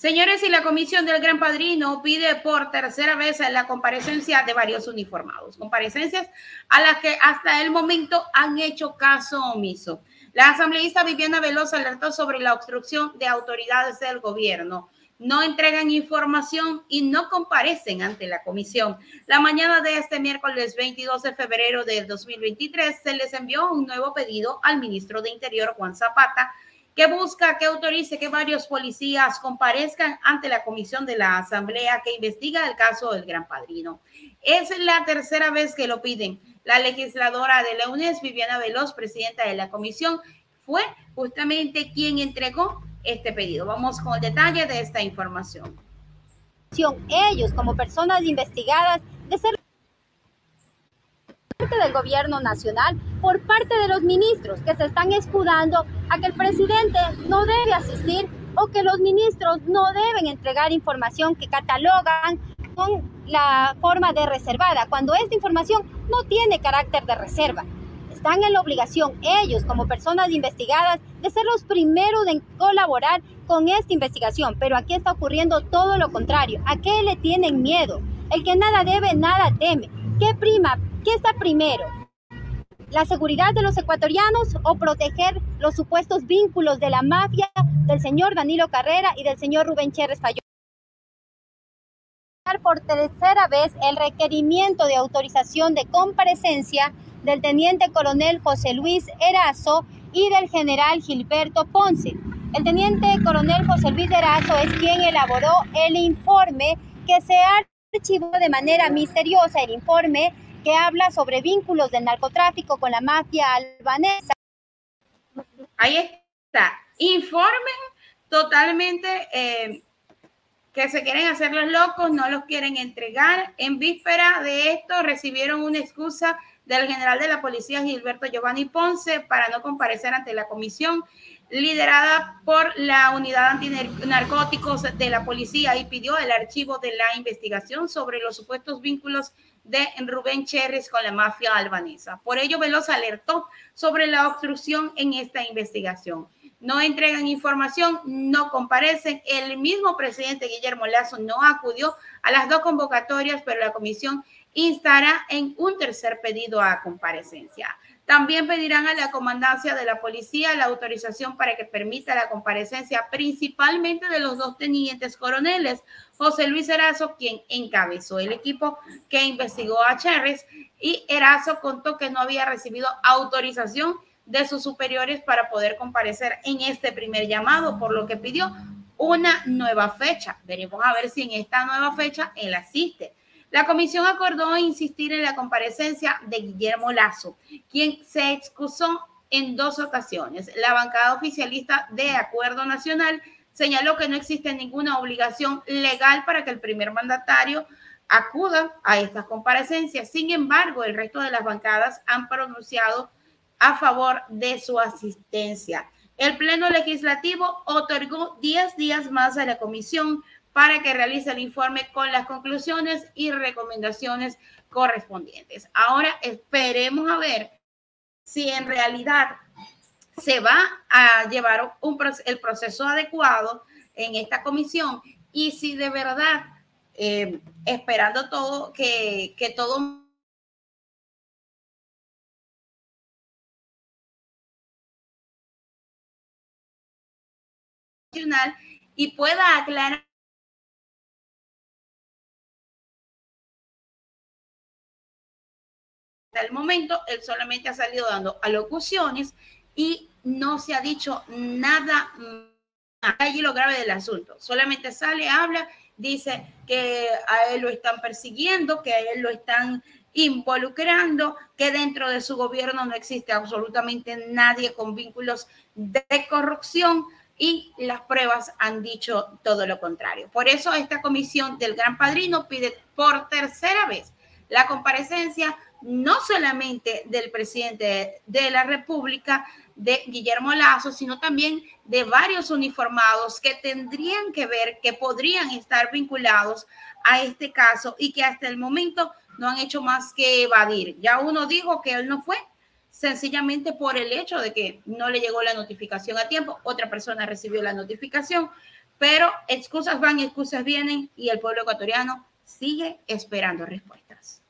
Señores, y la Comisión del Gran Padrino pide por tercera vez la comparecencia de varios uniformados, comparecencias a las que hasta el momento han hecho caso omiso. La asambleísta Viviana Veloz alertó sobre la obstrucción de autoridades del gobierno. No entregan información y no comparecen ante la comisión. La mañana de este miércoles 22 de febrero del 2023 se les envió un nuevo pedido al ministro de Interior, Juan Zapata, que busca que autorice que varios policías comparezcan ante la comisión de la Asamblea que investiga el caso del Gran Padrino. Es la tercera vez que lo piden. La legisladora de la UNES, Viviana Veloz, presidenta de la comisión, fue justamente quien entregó este pedido. Vamos con el detalle de esta información. Ellos, como personas investigadas, de ser del gobierno nacional por parte de los ministros que se están escudando a que el presidente no debe asistir o que los ministros no deben entregar información que catalogan con la forma de reservada, cuando esta información no tiene carácter de reserva. Están en la obligación ellos, como personas investigadas, de ser los primeros en colaborar con esta investigación, pero aquí está ocurriendo todo lo contrario. ¿A qué le tienen miedo? El que nada debe, nada teme. ¿Qué prima? ¿Qué está primero? ¿La seguridad de los ecuatorianos o proteger los supuestos vínculos de la mafia del señor Danilo Carrera y del señor Rubén Chérez Fayón? Por tercera vez el requerimiento de autorización de comparecencia del teniente coronel José Luis Erazo y del general Gilberto Ponce. El teniente coronel José Luis Erazo es quien elaboró el informe que se archivó de manera misteriosa, el informe que habla sobre vínculos del narcotráfico con la mafia albanesa. Ahí está. Informen totalmente eh, que se quieren hacer los locos, no los quieren entregar. En víspera de esto recibieron una excusa del general de la policía Gilberto Giovanni Ponce para no comparecer ante la comisión liderada por la unidad antinarcóticos de la policía y pidió el archivo de la investigación sobre los supuestos vínculos de Rubén Cherres con la mafia albanesa. Por ello, Veloz alertó sobre la obstrucción en esta investigación. No entregan información, no comparecen. El mismo presidente Guillermo Lazo no acudió a las dos convocatorias, pero la comisión instará en un tercer pedido a comparecencia. También pedirán a la comandancia de la policía la autorización para que permita la comparecencia principalmente de los dos tenientes coroneles, José Luis Erazo, quien encabezó el equipo que investigó a Cherres, y Erazo contó que no había recibido autorización de sus superiores para poder comparecer en este primer llamado, por lo que pidió una nueva fecha. Veremos a ver si en esta nueva fecha él asiste. La comisión acordó insistir en la comparecencia de Guillermo Lazo, quien se excusó en dos ocasiones. La bancada oficialista de Acuerdo Nacional señaló que no existe ninguna obligación legal para que el primer mandatario acuda a estas comparecencias. Sin embargo, el resto de las bancadas han pronunciado a favor de su asistencia. El Pleno Legislativo otorgó 10 días más a la comisión para que realice el informe con las conclusiones y recomendaciones correspondientes. Ahora esperemos a ver si en realidad se va a llevar un, el proceso adecuado en esta comisión y si de verdad, eh, esperando todo, que, que todo y pueda aclarar hasta el momento él solamente ha salido dando alocuciones y no se ha dicho nada allí lo grave del asunto. Solamente sale, habla, dice que a él lo están persiguiendo, que a él lo están involucrando, que dentro de su gobierno no existe absolutamente nadie con vínculos de corrupción y las pruebas han dicho todo lo contrario. Por eso esta comisión del Gran Padrino pide por tercera vez la comparecencia no solamente del presidente de la República, de Guillermo Lazo, sino también de varios uniformados que tendrían que ver, que podrían estar vinculados a este caso y que hasta el momento no han hecho más que evadir. Ya uno dijo que él no fue, sencillamente por el hecho de que no le llegó la notificación a tiempo, otra persona recibió la notificación, pero excusas van excusas vienen y el pueblo ecuatoriano sigue esperando respuestas.